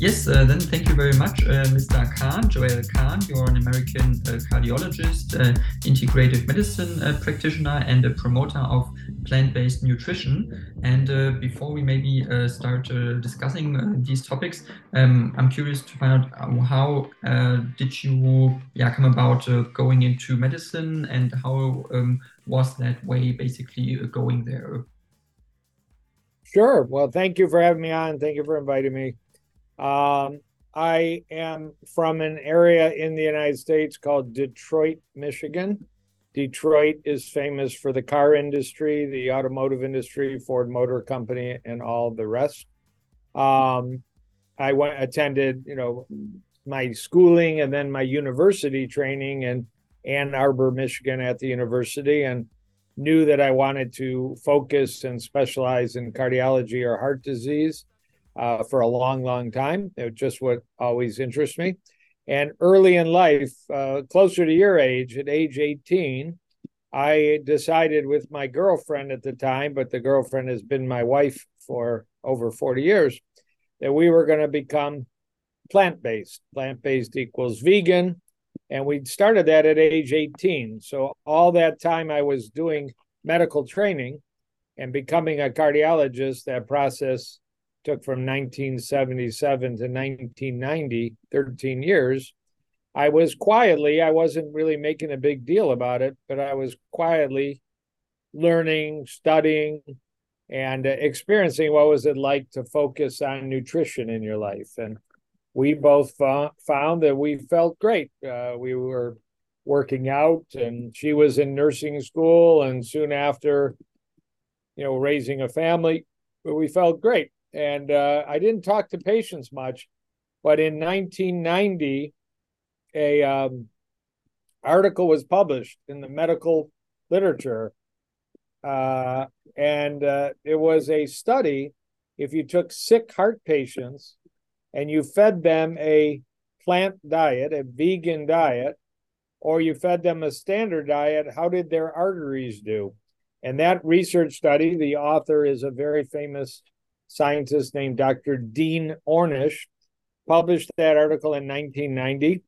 Yes, uh, then thank you very much, uh, Mr. Kahn, Joel Kahn. You're an American uh, cardiologist, uh, integrative medicine uh, practitioner, and a promoter of plant based nutrition. And uh, before we maybe start discussing these topics, um, I'm curious to find out how did you yeah, come about going into medicine and how um, was that way basically going there? Sure. Well, thank you for having me on. Thank you for inviting me. Um, I am from an area in the United States called Detroit, Michigan. Detroit is famous for the car industry, the automotive industry, Ford Motor Company, and all the rest. Um, I went attended, you know, my schooling and then my university training in Ann Arbor, Michigan, at the university, and knew that I wanted to focus and specialize in cardiology or heart disease uh, for a long, long time. It just what always interests me. And early in life, uh, closer to your age, at age 18, I decided with my girlfriend at the time, but the girlfriend has been my wife for over 40 years, that we were going to become plant based. Plant based equals vegan. And we started that at age 18. So all that time I was doing medical training and becoming a cardiologist, that process took from 1977 to 1990, 13 years. I was quietly, I wasn't really making a big deal about it, but I was quietly learning, studying, and experiencing what was it like to focus on nutrition in your life. And we both found that we felt great. Uh, we were working out, and she was in nursing school, and soon after, you know, raising a family. But we felt great and uh, I didn't talk to patients much, but in 1990, a um, article was published in the medical literature, uh, and uh, it was a study. If you took sick heart patients and you fed them a plant diet, a vegan diet, or you fed them a standard diet, how did their arteries do? And that research study, the author is a very famous scientist named Dr. Dean Ornish, published that article in 1990.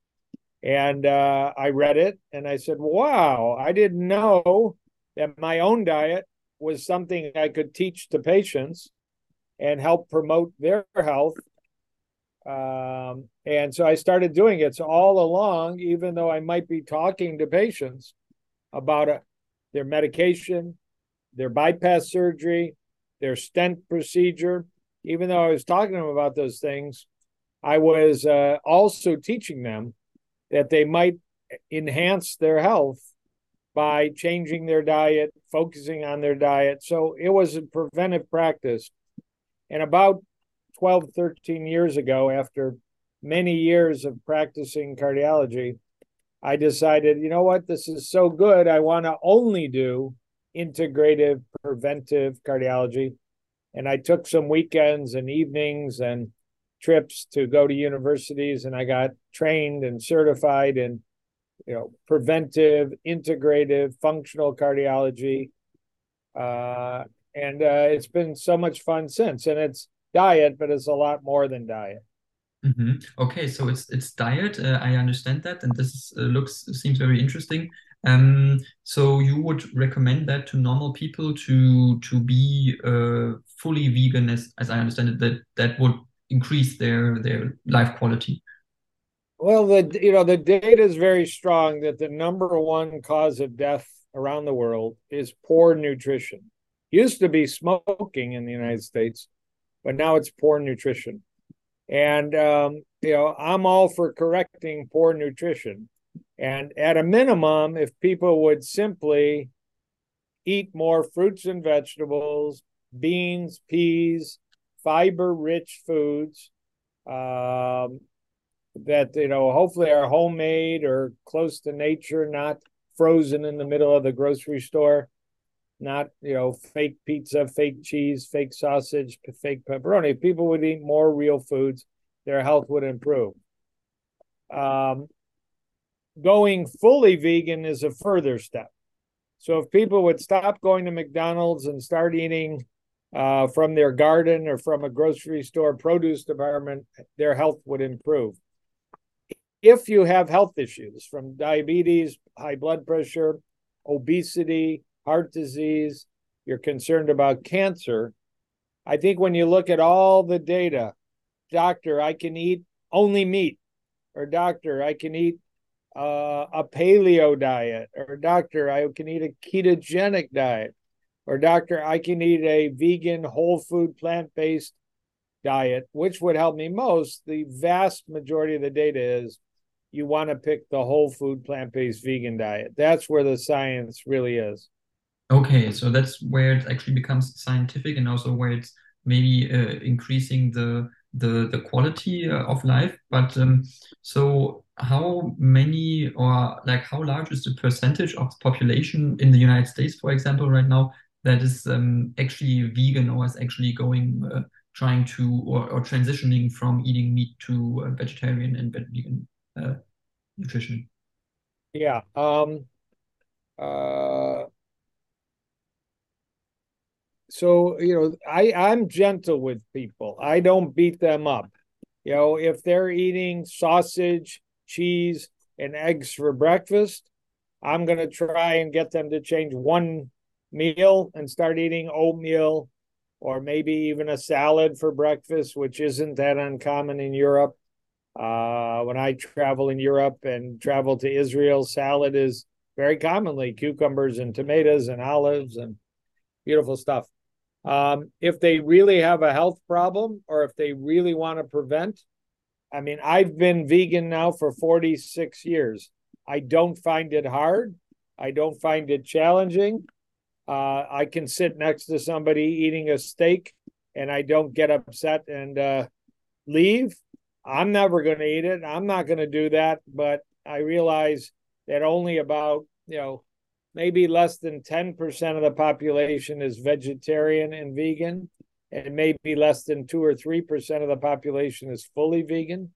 And uh, I read it and I said, wow, I didn't know that my own diet was something I could teach to patients and help promote their health. Um, and so I started doing it. So all along, even though I might be talking to patients about uh, their medication, their bypass surgery, their stent procedure. Even though I was talking to them about those things, I was uh, also teaching them that they might enhance their health by changing their diet, focusing on their diet. So it was a preventive practice. And about 12, 13 years ago, after many years of practicing cardiology, I decided, you know what, this is so good. I want to only do integrative preventive cardiology. And I took some weekends and evenings and trips to go to universities and I got trained and certified in you know preventive integrative functional cardiology. Uh, and uh, it's been so much fun since. And it's diet but it's a lot more than diet. Mm-hmm. okay so it's it's diet. Uh, i understand that and this is, uh, looks seems very interesting um, so you would recommend that to normal people to to be uh, fully vegan, as, as I understand it, that that would increase their their life quality. Well, the you know the data is very strong that the number one cause of death around the world is poor nutrition. Used to be smoking in the United States, but now it's poor nutrition. And um, you know, I'm all for correcting poor nutrition and at a minimum, if people would simply eat more fruits and vegetables, beans, peas, fiber rich foods um, that, you know, hopefully are homemade or close to nature, not frozen in the middle of the grocery store, not, you know, fake pizza, fake cheese, fake sausage, fake pepperoni. If people would eat more real foods, their health would improve. Um, going fully vegan is a further step. So if people would stop going to McDonald's and start eating uh, from their garden or from a grocery store produce department, their health would improve. If you have health issues from diabetes, high blood pressure, obesity, heart disease, you're concerned about cancer, I think when you look at all the data, doctor, I can eat only meat, or doctor, I can eat uh, a paleo diet, or doctor, I can eat a ketogenic diet, or doctor, I can eat a vegan, whole food, plant based diet, which would help me most. The vast majority of the data is you want to pick the whole food, plant based, vegan diet. That's where the science really is. Okay, so that's where it actually becomes scientific, and also where it's maybe uh, increasing the the the quality uh, of life. But um, so how many or like how large is the percentage of the population in the United States, for example, right now that is um, actually vegan or is actually going uh, trying to or, or transitioning from eating meat to uh, vegetarian and vegan uh, nutrition? Yeah. Um, uh, so you know, I I'm gentle with people. I don't beat them up. You know, if they're eating sausage, cheese, and eggs for breakfast, I'm going to try and get them to change one meal and start eating oatmeal or maybe even a salad for breakfast, which isn't that uncommon in Europe. Uh, when I travel in Europe and travel to Israel, salad is very commonly cucumbers and tomatoes and olives and beautiful stuff. Um, if they really have a health problem or if they really want to prevent, I mean, I've been vegan now for 46 years. I don't find it hard. I don't find it challenging. Uh, I can sit next to somebody eating a steak and I don't get upset and uh, leave. I'm never going to eat it. I'm not going to do that. But I realize that only about, you know, maybe less than 10% of the population is vegetarian and vegan, and maybe less than 2 or 3% of the population is fully vegan.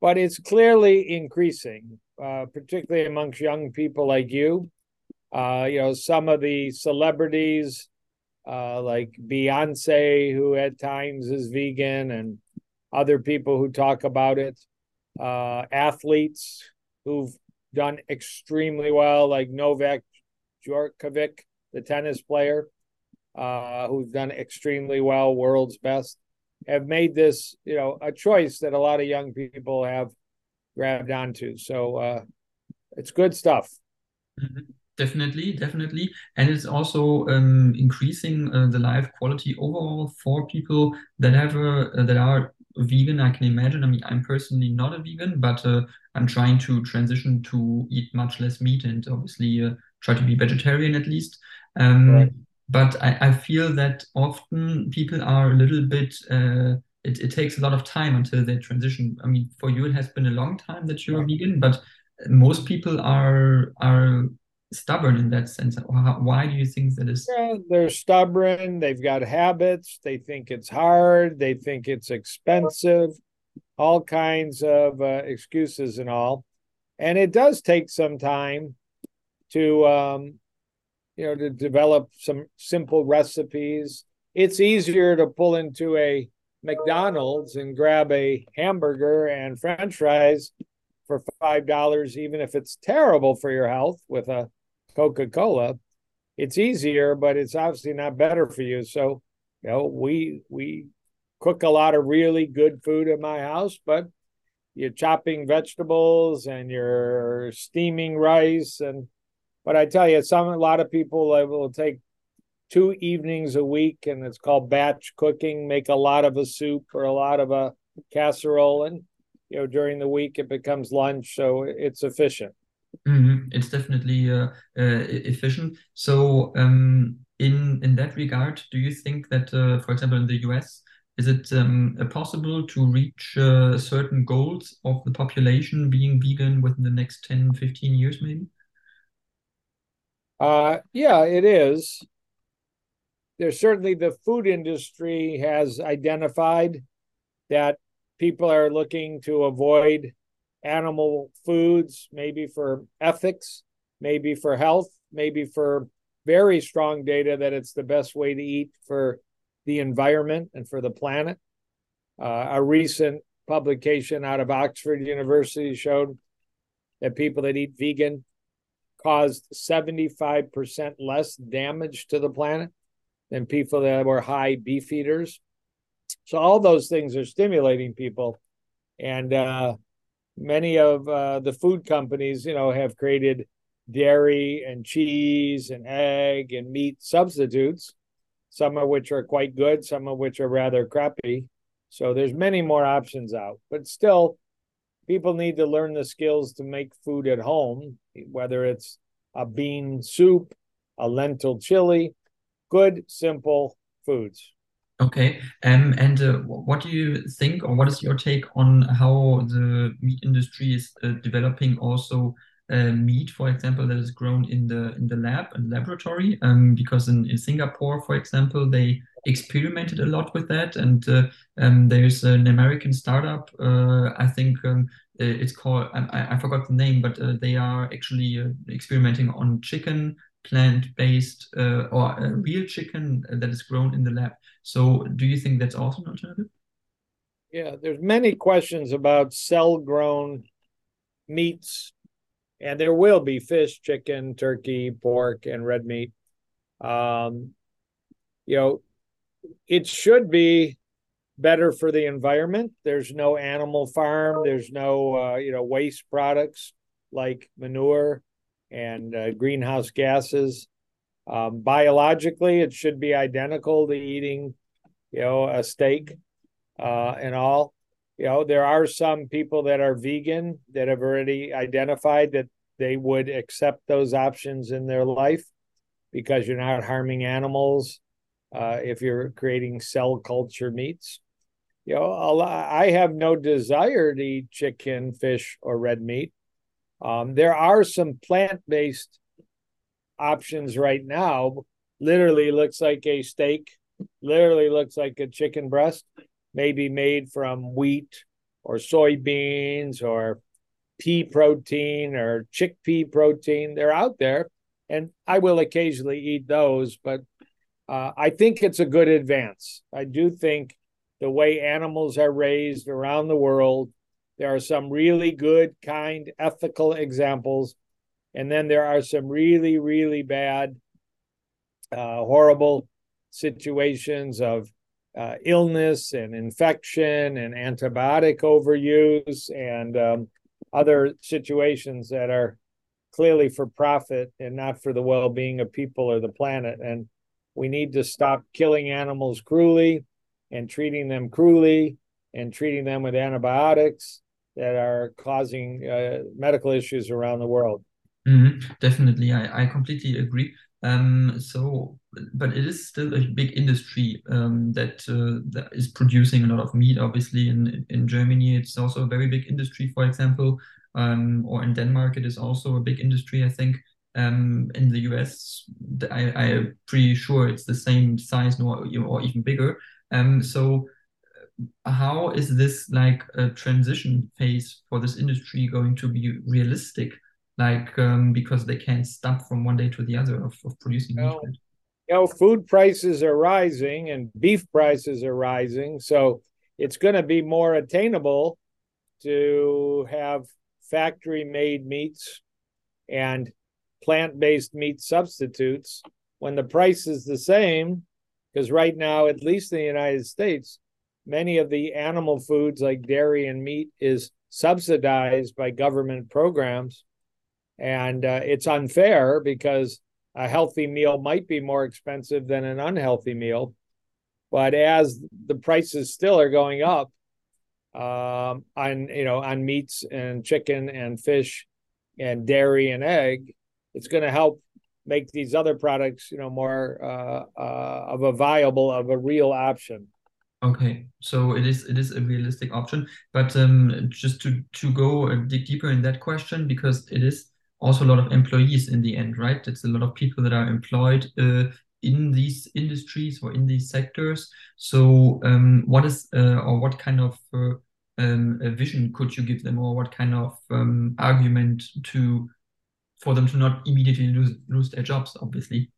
But it's clearly increasing, uh, particularly amongst young people like you. Uh, you know, some of the celebrities, uh, like Beyonce, who at times is vegan, and other people who talk about it, uh, athletes who've done extremely well, like Novak Djokovic, the tennis player, uh, who's done extremely well, world's best, have made this, you know, a choice that a lot of young people have grabbed onto. So uh, it's good stuff. Mm-hmm. Definitely, definitely, and it's also um, increasing uh, the life quality overall for people that have uh, that are vegan. I can imagine. I mean, I'm personally not a vegan, but uh, I'm trying to transition to eat much less meat and obviously uh, try to be vegetarian at least. Um, right. But I, I, feel that often people are a little bit. Uh, it, it takes a lot of time until they transition. I mean, for you it has been a long time that you're yeah. vegan, but most people are are stubborn in that sense. Why do you think that is? Yeah, they're stubborn. They've got habits. They think it's hard. They think it's expensive. All kinds of uh, excuses and all. And it does take some time to um, you know to develop some simple recipes. It's easier to pull into a McDonald's and grab a hamburger and French fries for five dollars, even if it's terrible for your health with a Coca Cola. It's easier, but it's obviously not better for you. So, you know, we we cook a lot of really good food in my house, but you're chopping vegetables and you're steaming rice and but I tell you, some a lot of people will take two evenings a week, and it's called batch cooking. Make a lot of a soup or a lot of a casserole, and you know during the week it becomes lunch, so it's efficient. Mm-hmm. It's definitely uh, uh, efficient. So, um, in in that regard, do you think that, uh, for example, in the US, is it um, possible to reach uh, certain goals of the population being vegan within the next 10, 15 years, maybe? Uh, yeah, it is. There's certainly the food industry has identified that people are looking to avoid animal foods, maybe for ethics, maybe for health, maybe for very strong data that it's the best way to eat for the environment and for the planet. Uh, a recent publication out of Oxford University showed that people that eat vegan caused 75% less damage to the planet than people that were high beef eaters. So all those things are stimulating people. And uh, many of uh, the food companies, you know, have created dairy and cheese and egg and meat substitutes, some of which are quite good, some of which are rather crappy. So there's many more options out, but still, people need to learn the skills to make food at home, whether it's a bean soup, a lentil chili, good, simple foods. Okay. Um, and uh, what do you think, or what is your take on how the meat industry is uh, developing also uh, meat, for example, that is grown in the in the lab and laboratory? Um, because in, in Singapore, for example, they experimented a lot with that, and uh, um, there's an American startup. Uh, I think um, Uh, it's called I, I forgot the name, but uh, they are actually uh, experimenting on chicken plant-based uh, or real chicken that is grown in the lab. So, do you think that's also an alternative? Yeah, there's many questions about cell-grown meats, and there will be fish, chicken, turkey, pork, and red meat. Um, you know, it should be better for the environment. There's no animal farm. There's no uh, you know waste products like manure and uh, greenhouse gases. Um, biologically, it should be identical to eating, you know, a steak uh, and all. You know, there are some people that are vegan that have already identified that they would accept those options in their life because you're not harming animals uh, if you're creating cell culture meats. You know, I have no desire to eat chicken, fish, or red meat. Um, there are some plant based options right now. Literally looks like a steak, literally looks like a chicken breast, maybe made from wheat or soybeans or pea protein or chickpea protein. They're out there, and I will occasionally eat those, but uh, I think it's a good advance. I do think the way animals are raised around the world there are some really good, kind, ethical examples. And then there are some really, really bad, uh, horrible situations of uh, illness and infection and antibiotic overuse and um, other situations that are clearly for profit and not for the well being of people or the planet. And we need to stop killing animals cruelly and treating them cruelly and treating them with antibiotics that are causing uh, medical issues around the world. Mm-hmm. Definitely, I, I completely agree. Um, so, but it is still a big industry um, that uh, that is producing a lot of meat. Obviously, in in Germany, it's also a very big industry. For example, um, or in Denmark, it is also a big industry. I think um, in the US, I, I'm pretty sure it's the same size, or or even bigger. Um, so how is this like a transition phase for this industry going to be realistic? Like um, because they can't stop from one day to the other of, of producing well, meat. You know, food prices are rising and beef prices are rising, so it's going to be more attainable to have factory-made meats and plant-based meat substitutes when the price is the same. Because right now, at least in the United States, many of the animal foods like dairy and meat is subsidized by government programs and uh, it's unfair because a healthy meal might be more expensive than an unhealthy meal but as the prices still are going up um, on you know on meats and chicken and fish and dairy and egg it's going to help make these other products you know more uh, uh, of a viable of a real option Okay, so it is it is a realistic option, but um, just to to go a dig deeper in that question because it is also a lot of employees in the end, right? It's a lot of people that are employed uh, in these industries or in these sectors. So, um, what is uh, or what kind of uh, um, vision could you give them, or what kind of um, argument to for them to not immediately lose lose their jobs? Obviously.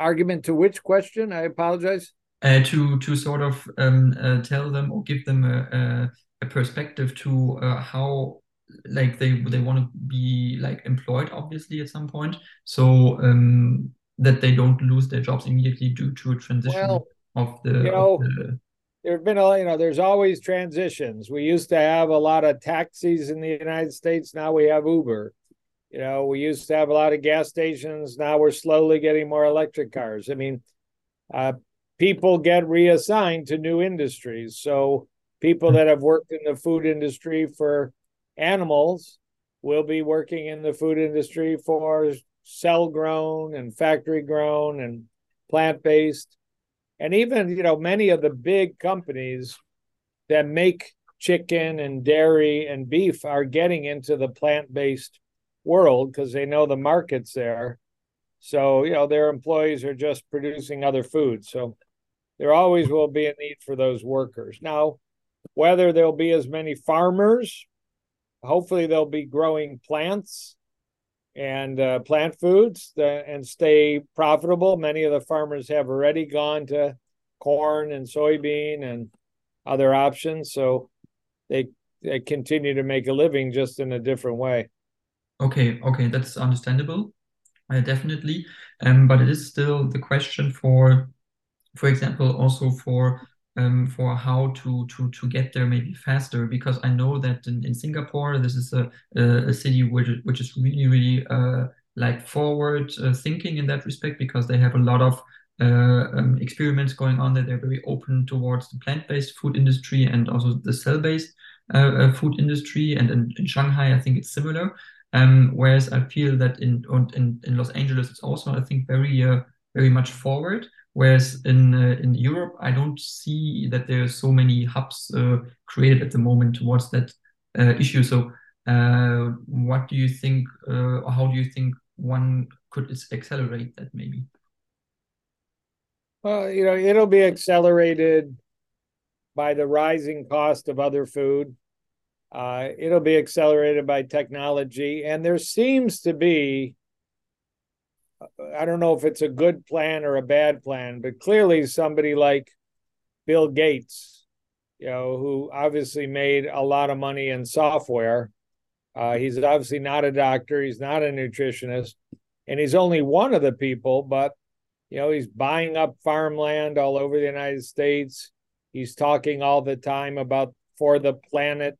Argument to which question? I apologize. Uh, to to sort of um, uh, tell them or give them a, a, a perspective to uh, how like they they want to be like employed obviously at some point so um, that they don't lose their jobs immediately due to a transition well, of the, you know, the... there have been a you know there's always transitions. We used to have a lot of taxis in the united states. Now we have uber. You know we used to have a lot of gas stations. Now we're slowly getting more electric cars. I mean uh, people get reassigned to new industries. So people that have worked in the food industry for animals will be working in the food industry for cell grown and factory grown and plant based. And even, you know, many of the big companies that make chicken and dairy and beef are getting into the plant based world because they know the market's there. So, you know, their employees are just producing other foods. So there always will be a need for those workers. Now, whether there'll be as many farmers hopefully they'll be growing plants and uh, plant foods that, and stay profitable. Many of the farmers have already gone to corn and soybean and other options, so they they continue to make a living just in a different way. Okay, okay, that's understandable. Uh, definitely, um, but it is still the question for, for example, also for um, for how to to to get there maybe faster because I know that in, in Singapore this is a, a, city which which is really really uh, like forward uh, thinking in that respect because they have a lot of uh, um, experiments going on there. They're very open towards the plant-based food industry and also the cell-based uh, uh, food industry. And in, in, Shanghai, I think it's similar. Um, whereas I feel that in, in in Los Angeles, it's also I think very uh, very much forward. Whereas in uh, in Europe, I don't see that there are so many hubs uh, created at the moment towards that uh, issue. So, uh, what do you think? Uh, how do you think one could accelerate that? Maybe. Well, you know, it'll be accelerated by the rising cost of other food. Uh, it'll be accelerated by technology, and there seems to be I don't know if it's a good plan or a bad plan, but clearly somebody like Bill Gates, you know, who obviously made a lot of money in software. Uh, he's obviously not a doctor, he's not a nutritionist, and he's only one of the people, but you know, he's buying up farmland all over the United States. He's talking all the time about for the planet,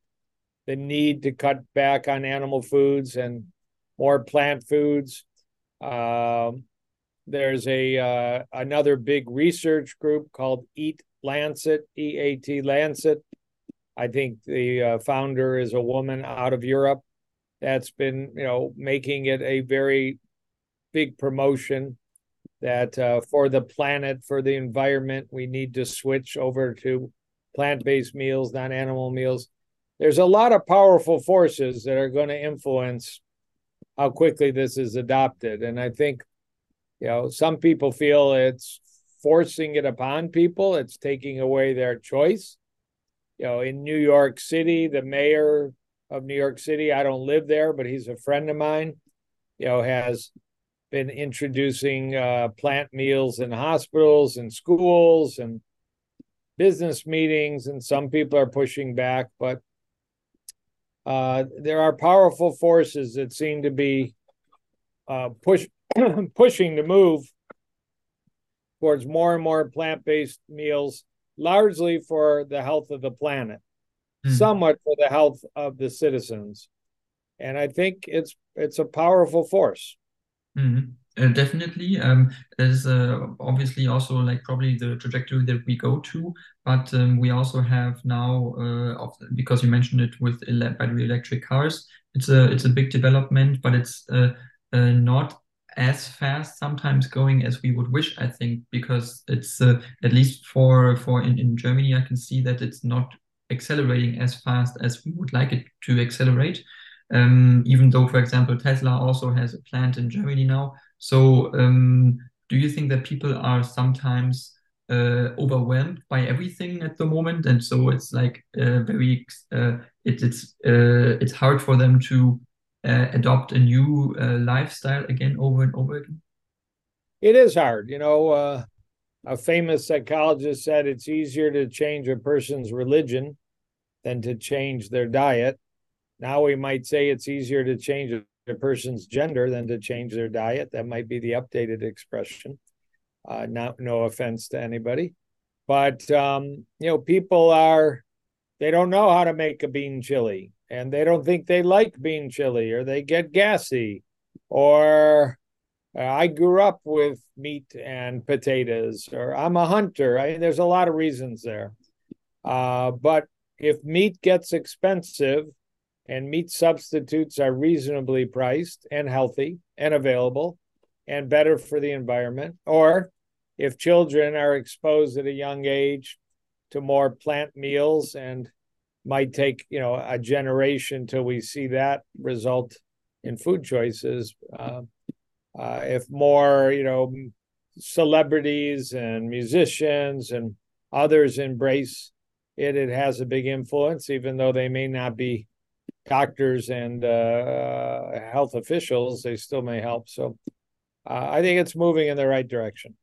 the need to cut back on animal foods and more plant foods. Um, there's a uh, another big research group called Eat Lancet, E A T Lancet. I think the uh, founder is a woman out of Europe that's been, you know, making it a very big promotion that uh, for the planet, for the environment, we need to switch over to plant-based meals, not animal meals. There's a lot of powerful forces that are going to influence how quickly this is adopted. And I think, you know, some people feel it's forcing it upon people, it's taking away their choice. You know, in New York City, the mayor of New York City, I don't live there, but he's a friend of mine, you know, has been introducing uh, plant meals in hospitals and schools and business meetings. And some people are pushing back, but uh, there are powerful forces that seem to be uh, push pushing to move towards more and more plant-based meals, largely for the health of the planet, mm. somewhat for the health of the citizens, and I think it's it's a powerful force. Mm-hmm. Uh, definitely. Um, there's uh, obviously also like probably the trajectory that we go to, but um, we also have now uh, because you mentioned it with ele battery electric cars. It's a it's a big development, but it's uh, uh, not as fast sometimes going as we would wish. I think because it's uh, at least for for in, in Germany, I can see that it's not accelerating as fast as we would like it to accelerate. Um, even though, for example, Tesla also has a plant in Germany now, so, um, do you think that people are sometimes uh, overwhelmed by everything at the moment, and so it's like uh, very uh, it, it's uh, it's hard for them to uh, adopt a new uh, lifestyle again over and over again? it is hard. You know, a famous psychologist said it's easier to change a person's religion than to change their diet. Now we might say it's easier to change a person's gender than to change their diet. That might be the updated expression. Uh, not no offense to anybody, but um, you know, people are they don't know how to make a bean chili, and they don't think they like bean chili, or they get gassy, or uh, I grew up with meat and potatoes, or I'm a hunter. I, there's a lot of reasons there. Uh, but if meat gets expensive and meat substitutes are reasonably priced and healthy and available and better for the environment, or if children are exposed at a young age to more plant meals and might take you know a generation till we see that result in food choices uh, uh, if more you know celebrities and musicians and others embrace it it has a big influence even though they may not be doctors and uh, health officials they still may help so uh, i think it's moving in the right direction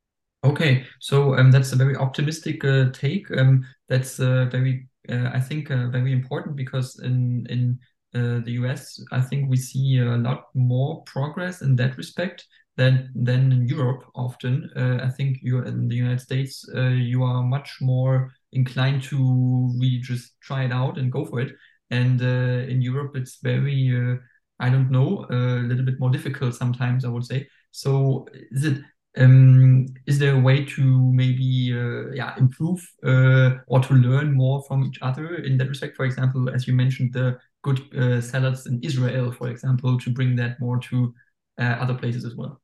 okay so um, that's a very optimistic uh, take um, that's uh, very i think very important because in in uh, the US, I think we see a lot more progress in that respect than than in Europe. Often, uh, I think you in the United States, uh, you are much more inclined to really just try it out and go for it. And uh, in Europe, it's very, uh, I don't know, a little bit more difficult sometimes. I would say. So, is it um, is there a way to maybe uh, yeah improve uh, or to learn more from each other in that respect? For example, as you mentioned, the good uh, salads in Israel, for example, to bring that more to uh, other places as well.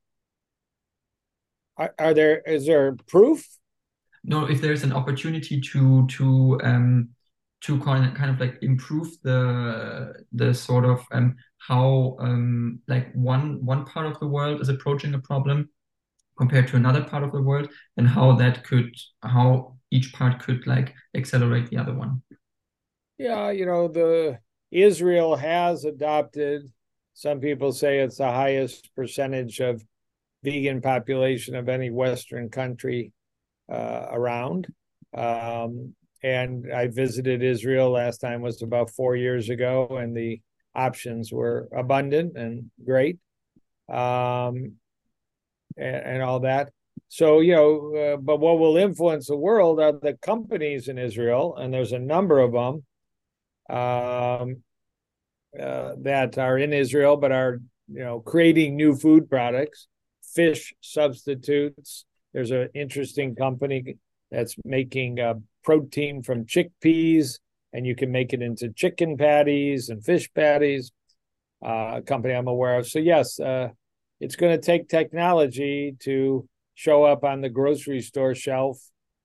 Are, are, there is there proof? No, if there's an opportunity to to um, to kind of, kind of like improve the the sort of um, how um, like one one part of the world is approaching a problem compared to another part of the world and how that could how each part could like accelerate the other one. Yeah you know the israel has adopted some people say it's the highest percentage of vegan population of any western country uh, around. Um, and i visited israel last time was about four years ago and the options were abundant and great um, and, and all that. So, you know, uh, but what will influence the world are the companies in Israel, and there's a number of them um, uh, that are in Israel, but are, you know, creating new food products, fish substitutes. There's an interesting company that's making uh, protein from chickpeas, and you can make it into chicken patties and fish patties. Uh, a company I'm aware of. So yes, uh, it's going to take technology to show up on the grocery store shelf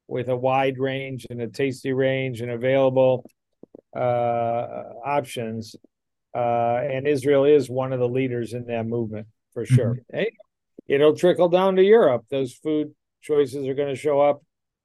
with a wide range and a tasty range and available uh, options. Uh, and Israel is one of the leaders in that movement for sure. Mm-hmm. Hey, it'll trickle down to Europe. Those food choices are going to show up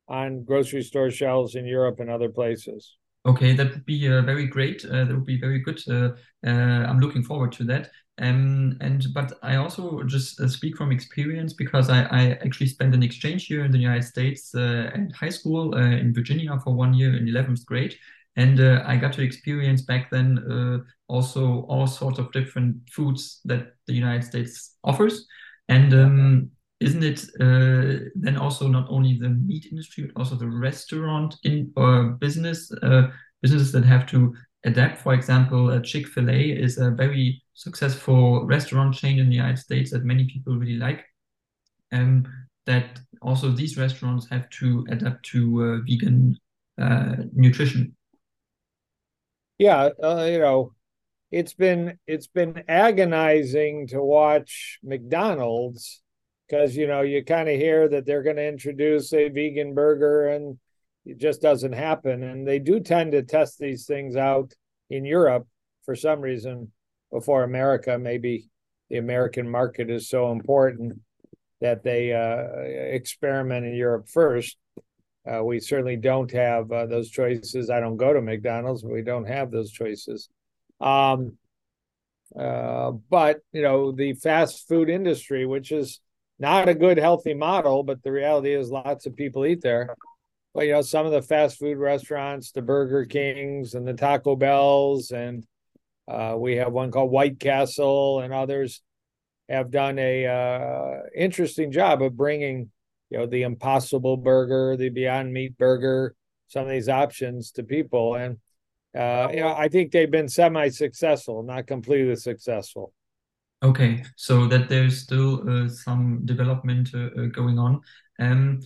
on grocery store shelves in Europe and other places. Okay, that would be uh, very great. Uh, that would be very good. Uh, uh I'm looking forward to that. Um, and but I also just uh, speak from experience because I, I actually spent an exchange here in the United States uh, at high school in Virginia for one year in 11th grade. And I got to experience back then also all sorts of different foods that the United States offers. And um, isn't it uh, then also not only the meat industry but also the restaurant in uh, business uh, businesses that have to adapt? For example uh, chick-fil-a is a very successful restaurant chain in the united states that many people really like and that also these restaurants have to adapt to uh, vegan uh, nutrition. Yeah you know it's been it's been agonizing to watch mcdonald's because you know you kind of hear that they're going to introduce a vegan burger and it just doesn't happen. And they do tend to test these things out in Europe for some reason before America. Maybe the American market is so important that they uh, experiment in Europe first. Uh, we certainly don't have uh, those choices. I don't go to McDonald's but we don't have those choices. Um, uh, but you know the fast food industry which is not a good healthy model, but the reality is lots of people eat there. But you know, some of the fast food restaurants, the Burger Kings and the Taco Bells, and uh, we have one called White Castle, and others have done a uh, interesting job of bringing, you know, the Impossible Burger, the Beyond Meat Burger, some of these options to people, and uh, you know, I think they've been semi-successful, not completely successful. Okay, so that there's still uh, some development uh, uh going on. Um,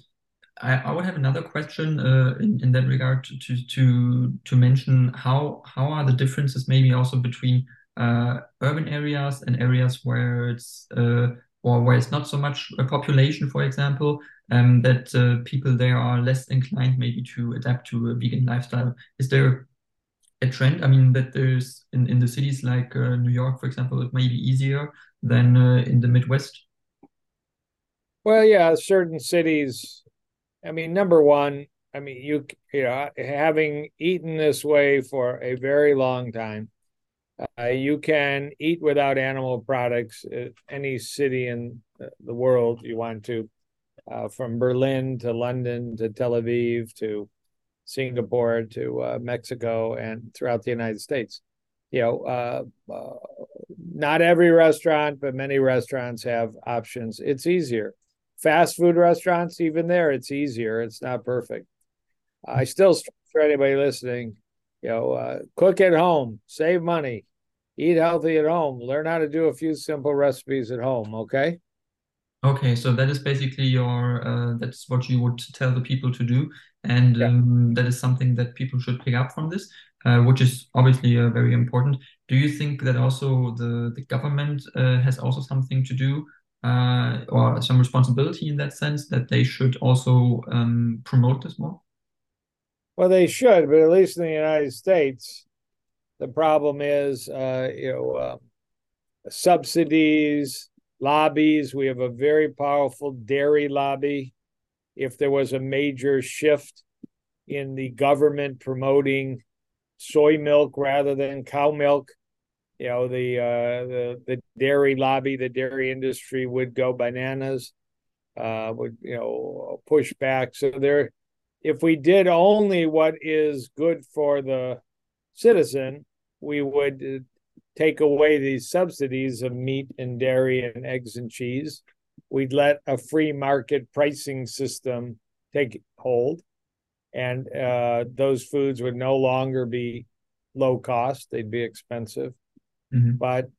I, I would have another question uh, in, in that regard to, to to mention how how are the differences maybe also between uh, urban areas and areas where it's or where it's not so much a population, for example, um, that people there are less inclined maybe to adapt to a vegan lifestyle. Is there a trend? I mean, that there's in, in the cities like uh, New York, for example, it may be easier than uh, in the Midwest. Well, yeah, certain cities. I mean, number one, I mean, you you know, having eaten this way for a very long time, uh, you can eat without animal products any city in the world you want to, uh, from Berlin to London to Tel Aviv to Singapore to uh, Mexico and throughout the United States. You know, uh, uh, not every restaurant, but many restaurants have options. It's easier. Fast food restaurants, even there, it's easier. It's not perfect. I still for anybody listening, you know, uh, cook at home, save money, eat healthy at home, learn how to do a few simple recipes at home. Okay. Okay, so that is basically your uh, that's what you would tell the people to do, and yeah. um, that is something that people should pick up from this, uh, which is obviously uh, very important. Do you think that also the the government uh, has also something to do uh, or some responsibility in that sense that they should also um, promote this more? Well, they should, but at least in the United States, the problem is, uh, you know, subsidies lobbies. We have a very powerful dairy lobby. If there was a major shift in the government promoting soy milk rather than cow milk, you know the uh, the the dairy lobby, the dairy industry would go bananas, uh, would you know push back. So there, if we did only what is good for the citizen, we would take away these subsidies of meat and dairy and eggs and cheese. We'd let a free market pricing system take hold, and uh, those foods would no longer be low cost, they'd be expensive. Mm-hmm. But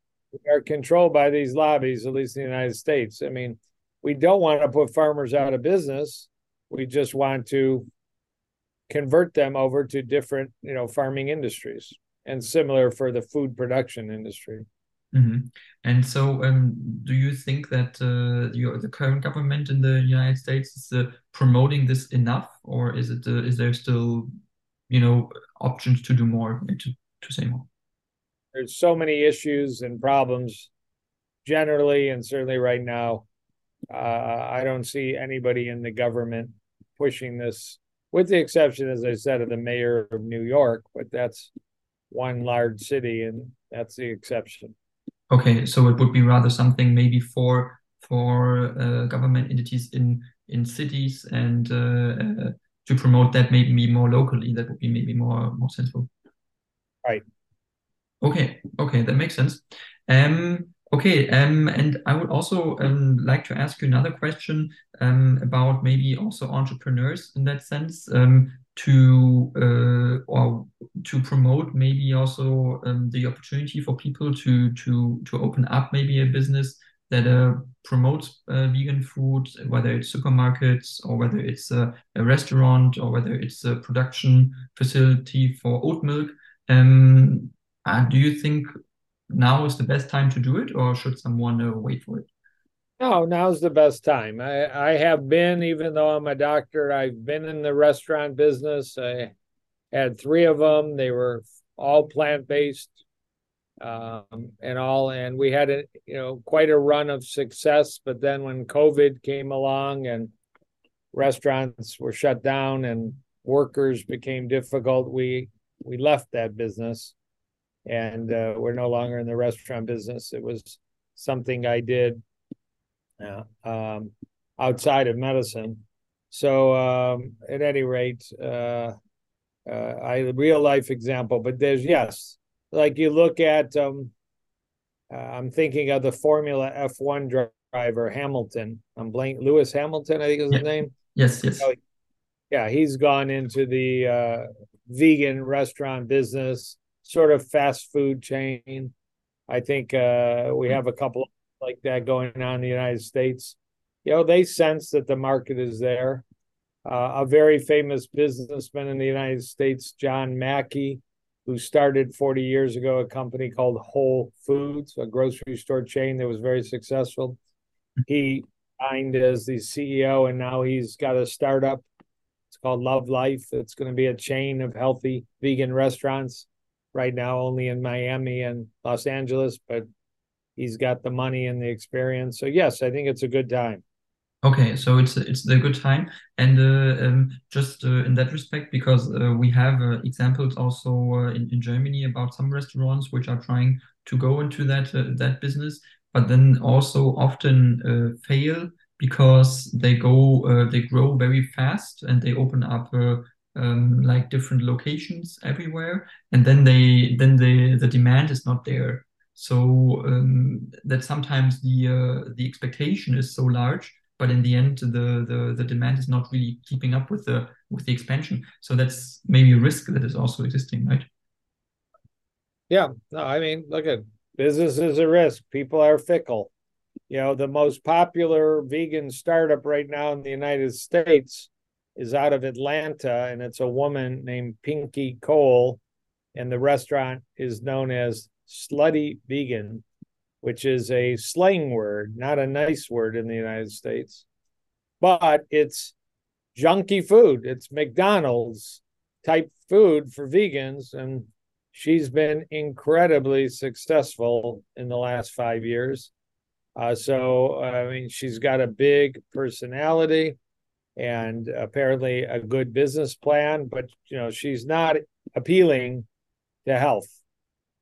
are controlled by these lobbies, at least in the United States. I mean, we don't want to put farmers out of business. We just want to convert them over to different, you know, farming industries and similar for the food production industry. Mm-hmm. And so, um, do you think that uh, your, the current government in the United States is uh, promoting this enough, or is it uh, is there still, you know, options to do more to to say more? There's so many issues and problems, generally, and certainly right now. Uh, I don't see anybody in the government pushing this, with the exception, as I said, of the mayor of New York. But that's one large city, and that's the exception. Okay, so it would be rather something maybe for for uh, government entities in in cities and uh, uh, to promote that maybe more locally. That would be maybe more more sensible. Right. Okay. Okay, that makes sense. Um, Okay, um, and I would also um, like to ask you another question um, about maybe also entrepreneurs in that sense. Um, to uh, or to promote maybe also um, the opportunity for people to to to open up maybe a business that uh, promotes uh, vegan food, whether it's supermarkets or whether it's a, a, restaurant or whether it's a production facility for oat milk. Um, uh, do you think now is the best time to do it, or should someone uh, wait for it? No, now's the best time. I, I have been, even though I'm a doctor, I've been in the restaurant business. I had three of them. They were all plant based um, and all. And we had a, you know, quite a run of success. But then when COVID came along and restaurants were shut down and workers became difficult, we we left that business and uh, we're no longer in the restaurant business. It was something I did Yeah. Um, outside of medicine. So um, at any rate, uh, uh, I real life example, but there's yes, like you look at. Um, uh, I'm thinking of the Formula F1 driver Hamilton. I'm blank. Lewis Hamilton, I think is yeah. his name. Yes, yes. So, yeah, he's gone into the uh, vegan restaurant business, sort of fast food chain. I think uh, we have a couple like that going on in the United States. You know, they sense that the market is there. Uh, a very famous businessman in the United States, John Mackey, who started 40 years ago a company called Whole Foods, a grocery store chain that was very successful. He signed as the CEO, and now he's got a startup. It's called Love Life. It's going to be a chain of healthy vegan restaurants. Right now, only in Miami and Los Angeles, but he's got the money and the experience. So yes, I think it's a good time. Okay, so it's it's a good time, and uh, um, just uh, in that respect, because uh, we have uh, examples also uh, in, in Germany about some restaurants which are trying to go into that uh, that business, but then also often fail because they go they grow very fast and they open up um, like different locations everywhere, and then they then the the demand is not there. So um, that sometimes the the expectation is so large but in the end the, the the demand is not really keeping up with the with the expansion. So that's maybe a risk that is also existing right? Yeah. No i mean look at business is a risk. People are fickle. You know the most popular vegan startup right now in the united states is out of atlanta and it's a woman named pinky cole and the restaurant is known as slutty vegan which is a slang word, not a nice word in the United States, but it's junky food. It's McDonald's type food for vegans. And she's been incredibly successful in the last five years. Uh, so, I mean, she's got a big personality and apparently a good business plan, but, you know, she's not appealing to health.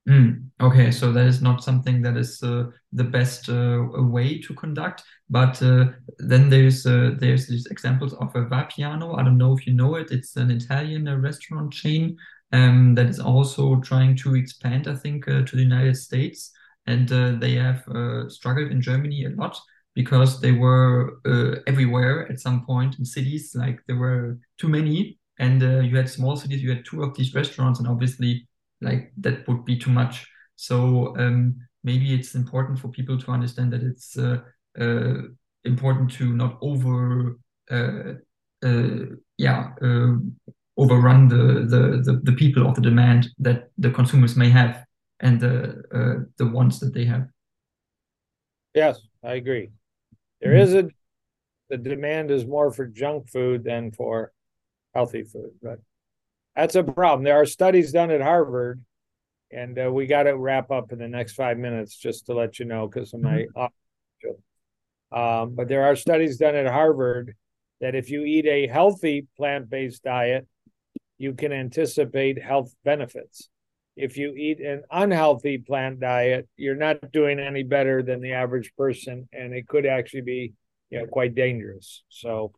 Mm, okay, so that is not something that is uh, the best uh, way to conduct. But uh, then there's uh, there's these examples of a Vapiano. I don't know if you know it. It's an Italian uh, restaurant chain um, that is also trying to expand, I think, uh, to the United States. And they have struggled in Germany a lot because they were everywhere at some point in cities. Like there were too many, and you had small cities. You had two of these restaurants, and obviously like that would be too much. So um, maybe it's important for people to understand that it's uh, uh, important to not over, uh, uh yeah, uh, overrun the, the, the the people of the demand that the consumers may have and the uh, the wants that they have. Yes, I agree. There mm-hmm. is a the demand is more for junk food than for healthy food, but that's a problem. There are studies done at Harvard, and uh, we got to wrap up in the next five minutes just to let you know because of my. Mm-hmm. Um, but there are studies done at Harvard that if you eat a healthy plant based diet, you can anticipate health benefits. If you eat an unhealthy plant diet, you're not doing any better than the average person, and it could actually be, you know, quite dangerous. So,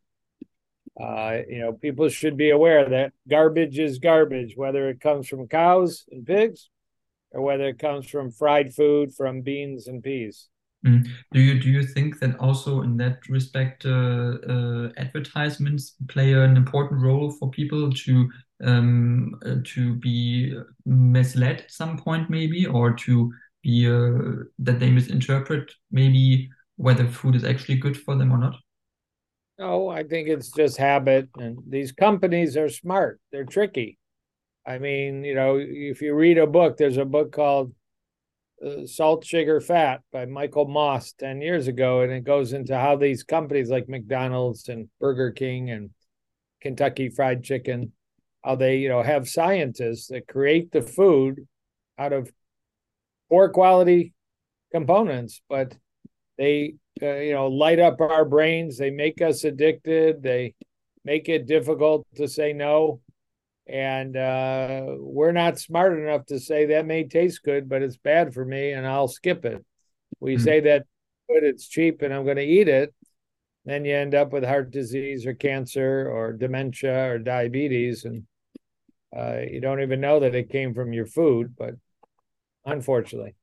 uh, you know, people should be aware that garbage is garbage, whether it comes from cows and pigs or whether it comes from fried food from beans and peas. Mm. Do you do you think that also in that respect, uh, uh, advertisements play an important role for people to um, uh, to be misled at some point, maybe, or to be uh, that they misinterpret maybe whether food is actually good for them or not? No, I think it's just habit. And these companies are smart. They're tricky. I mean, you know, if you read a book, there's a book called uh, Salt, Sugar, Fat by Michael Moss 10 years ago. And it goes into how these companies like McDonald's and Burger King and Kentucky Fried Chicken, how they, you know, have scientists that create the food out of poor quality components, but they uh, you know light up our brains they make us addicted they make it difficult to say no and uh, we're not smart enough to say that may taste good but it's bad for me and i'll skip it we mm-hmm. say that good, it's cheap, and I'm going to eat it, then you end up with heart disease or cancer or dementia or diabetes, and uh, you don't even know that it came from your food. But unfortunately.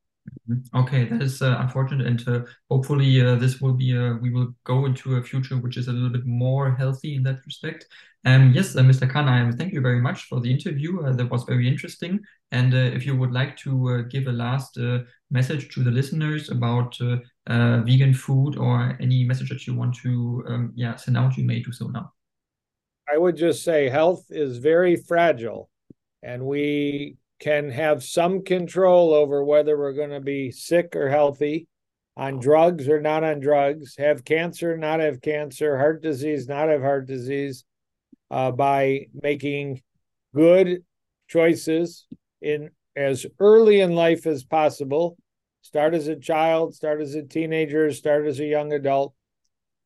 Mm-hmm. Okay, that is uh, unfortunate, and uh, hopefully uh, this will be uh, we will go into a future which is a little bit more healthy in that respect. Um, yes, uh, Mr. Kahn, I thank you very much for the interview. Uh, that was very interesting. And if you would like to give a last message to the listeners about vegan food or any message that you want to um, yeah send out, you may do so now. I would just say health is very fragile, and we can have some control over whether we're going to be sick or healthy, on drugs or not on drugs, have cancer, not have cancer, heart disease, not have heart disease, uh, by making good choices in as early in life as possible. Start as a child, start as a teenager, start as a young adult.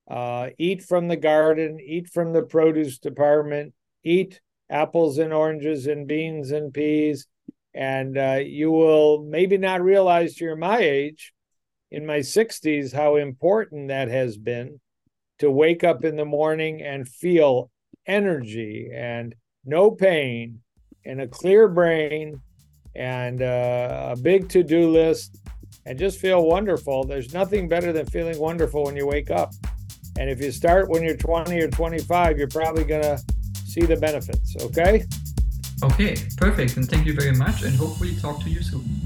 Uh, eat from the garden, eat from the produce department, eat apples and oranges and beans and peas, and uh, you will maybe not realize you're my age, in my 60s, how important that has been to wake up in the morning and feel energy and no pain and a clear brain and uh, a big to do list and just feel wonderful. There's nothing better than feeling wonderful when you wake up. And if you start when you're 20 or 25, you're probably going to see the benefits. Okay. Okay, perfect. And thank you very much. And hopefully talk to you soon.